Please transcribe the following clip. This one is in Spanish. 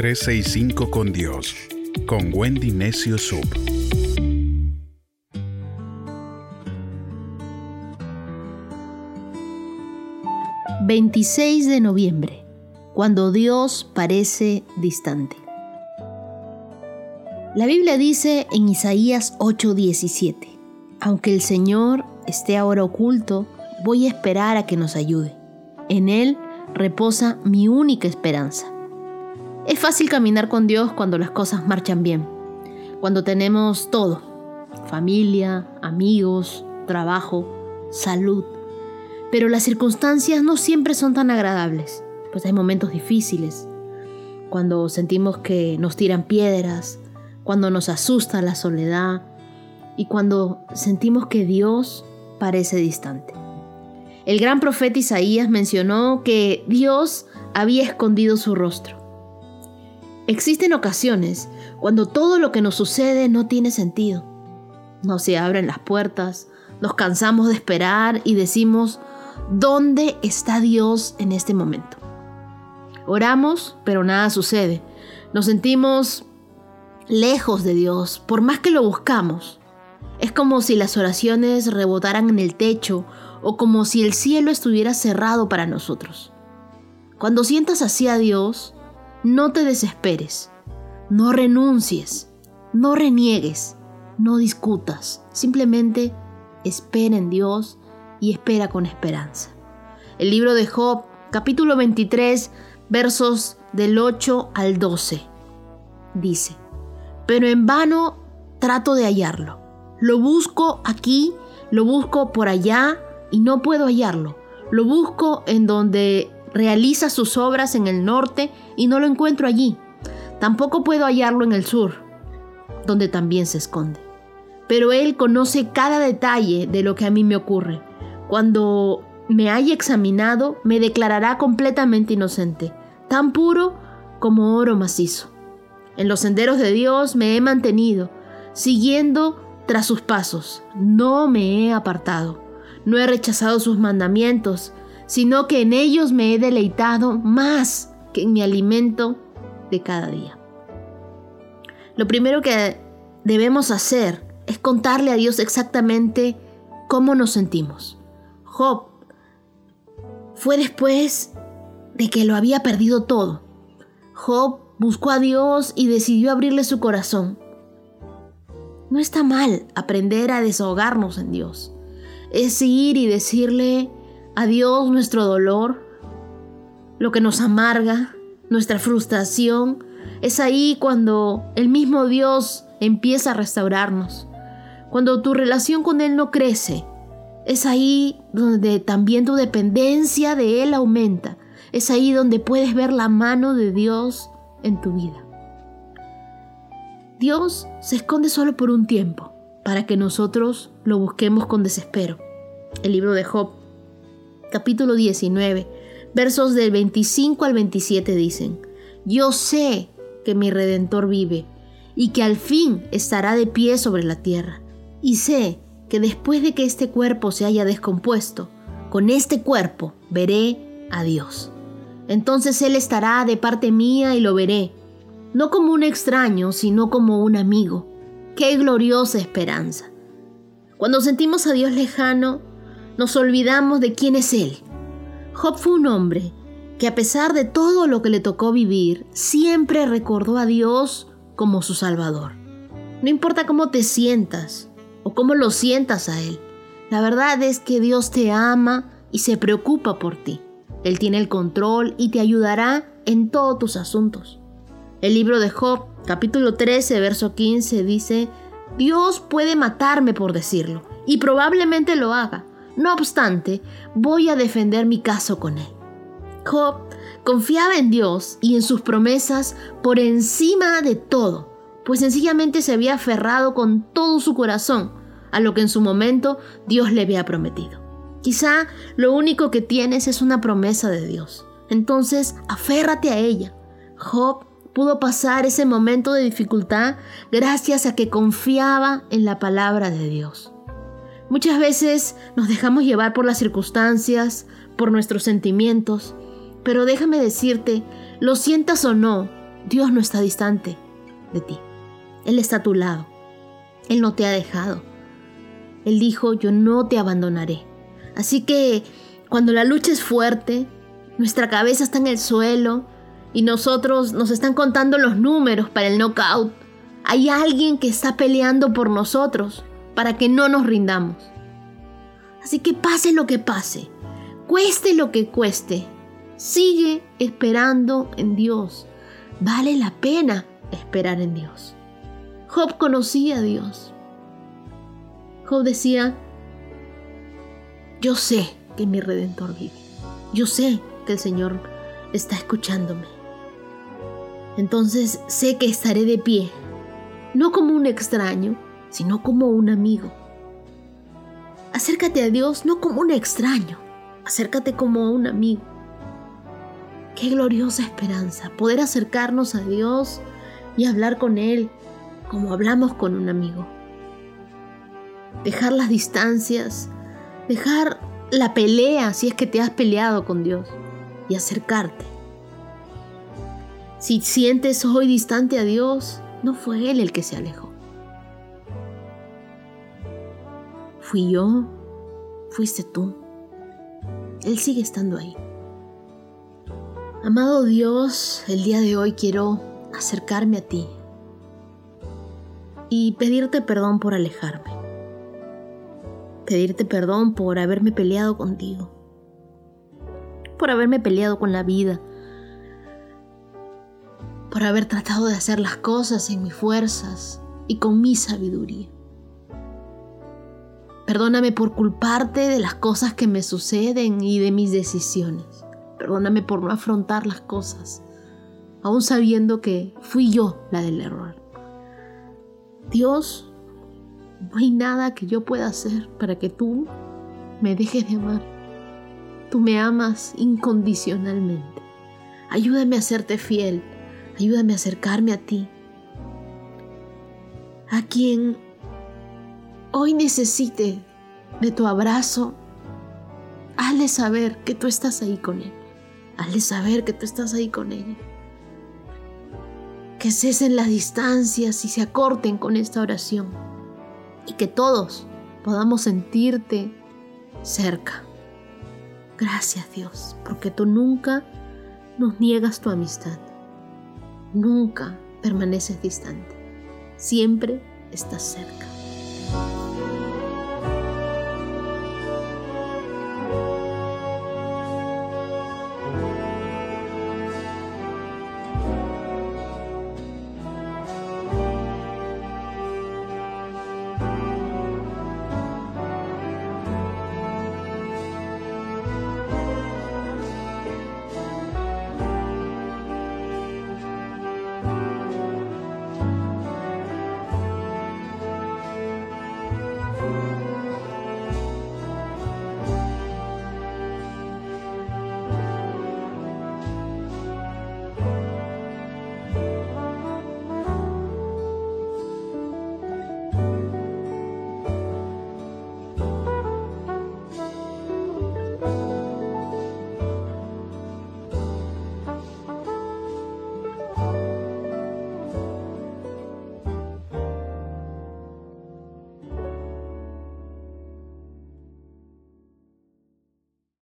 365 con Dios, con Wendy Necio Sub. ...26 de noviembre... ...cuando Dios parece distante... La Biblia dice en Isaías 8:17, aunque el Señor esté ahora oculto, voy a esperar a que nos ayude. En Él reposa mi única esperanza. Es fácil caminar con Dios cuando las cosas marchan bien, cuando tenemos todo, familia, amigos, trabajo, salud. Pero las circunstancias no siempre son tan agradables, pues hay momentos difíciles, cuando sentimos que nos tiran piedras, cuando nos asusta la soledad y cuando sentimos que Dios parece distante. El gran profeta Isaías mencionó que Dios había escondido su rostro. Existen ocasiones cuando todo lo que nos sucede no tiene sentido. No se abren las puertas, nos cansamos de esperar y decimos, ¿dónde está Dios en este momento? Oramos, pero nada sucede. Nos sentimos lejos de Dios, por más que lo buscamos. Es como si las oraciones rebotaran en el techo o como si el cielo estuviera cerrado para nosotros. Cuando sientas así a Dios, no te desesperes, no renuncies, no reniegues, no discutas, simplemente espera en Dios y espera con esperanza. El libro de Job, capítulo 23, versos del 8 al 12, dice, pero en vano trato de hallarlo. Lo busco aquí, lo busco por allá y no puedo hallarlo. Lo busco en donde realiza sus obras en el norte y no lo encuentro allí. Tampoco puedo hallarlo en el sur, donde también se esconde. Pero Él conoce cada detalle de lo que a mí me ocurre. Cuando me haya examinado, me declarará completamente inocente, tan puro como oro macizo. En los senderos de Dios me he mantenido, siguiendo tras sus pasos. No me he apartado. No he rechazado sus mandamientos, sino que en ellos me he deleitado más que en mi alimento de cada día. Lo primero que debemos hacer es contarle a Dios exactamente cómo nos sentimos. Job fue después de que lo había perdido todo. Job buscó a Dios y decidió abrirle su corazón. No está mal aprender a desahogarnos en Dios. Es ir y decirle a Dios nuestro dolor, lo que nos amarga, nuestra frustración. Es ahí cuando el mismo Dios empieza a restaurarnos. Cuando tu relación con Él no crece. Es ahí donde también tu dependencia de Él aumenta. Es ahí donde puedes ver la mano de Dios en tu vida. Dios se esconde solo por un tiempo, para que nosotros lo busquemos con desespero. El libro de Job, capítulo 19, versos del 25 al 27 dicen, Yo sé que mi redentor vive y que al fin estará de pie sobre la tierra. Y sé que después de que este cuerpo se haya descompuesto, con este cuerpo veré a Dios. Entonces Él estará de parte mía y lo veré, no como un extraño, sino como un amigo. ¡Qué gloriosa esperanza! Cuando sentimos a Dios lejano, nos olvidamos de quién es Él. Job fue un hombre que a pesar de todo lo que le tocó vivir, siempre recordó a Dios como su Salvador. No importa cómo te sientas o cómo lo sientas a Él, la verdad es que Dios te ama y se preocupa por ti. Él tiene el control y te ayudará en todos tus asuntos. El libro de Job, capítulo 13, verso 15, dice, Dios puede matarme por decirlo, y probablemente lo haga. No obstante, voy a defender mi caso con él. Job confiaba en Dios y en sus promesas por encima de todo, pues sencillamente se había aferrado con todo su corazón a lo que en su momento Dios le había prometido. Quizá lo único que tienes es una promesa de Dios. Entonces, aférrate a ella. Job pudo pasar ese momento de dificultad gracias a que confiaba en la palabra de Dios. Muchas veces nos dejamos llevar por las circunstancias, por nuestros sentimientos, pero déjame decirte, lo sientas o no, Dios no está distante de ti. Él está a tu lado. Él no te ha dejado. Él dijo, yo no te abandonaré. Así que cuando la lucha es fuerte, nuestra cabeza está en el suelo y nosotros nos están contando los números para el knockout, hay alguien que está peleando por nosotros para que no nos rindamos. Así que pase lo que pase, cueste lo que cueste, sigue esperando en Dios. Vale la pena esperar en Dios. Job conocía a Dios. Job decía, yo sé que mi redentor vive. Yo sé que el Señor está escuchándome. Entonces sé que estaré de pie, no como un extraño, sino como un amigo. Acércate a Dios no como un extraño, acércate como un amigo. Qué gloriosa esperanza poder acercarnos a Dios y hablar con Él como hablamos con un amigo. Dejar las distancias, dejar la pelea si es que te has peleado con Dios y acercarte. Si sientes hoy distante a Dios, no fue Él el que se alejó. Fui yo, fuiste tú. Él sigue estando ahí. Amado Dios, el día de hoy quiero acercarme a ti y pedirte perdón por alejarme. Pedirte perdón por haberme peleado contigo. Por haberme peleado con la vida. Por haber tratado de hacer las cosas en mis fuerzas y con mi sabiduría. Perdóname por culparte de las cosas que me suceden y de mis decisiones. Perdóname por no afrontar las cosas, aún sabiendo que fui yo la del error. Dios, no hay nada que yo pueda hacer para que tú me dejes de amar. Tú me amas incondicionalmente. Ayúdame a serte fiel. Ayúdame a acercarme a ti. A quien hoy necesite de tu abrazo, hazle saber que tú estás ahí con él. Hazle saber que tú estás ahí con ella. Que cesen las distancias y se acorten con esta oración. Y que todos podamos sentirte cerca. Gracias Dios, porque tú nunca nos niegas tu amistad. Nunca permaneces distante. Siempre estás cerca.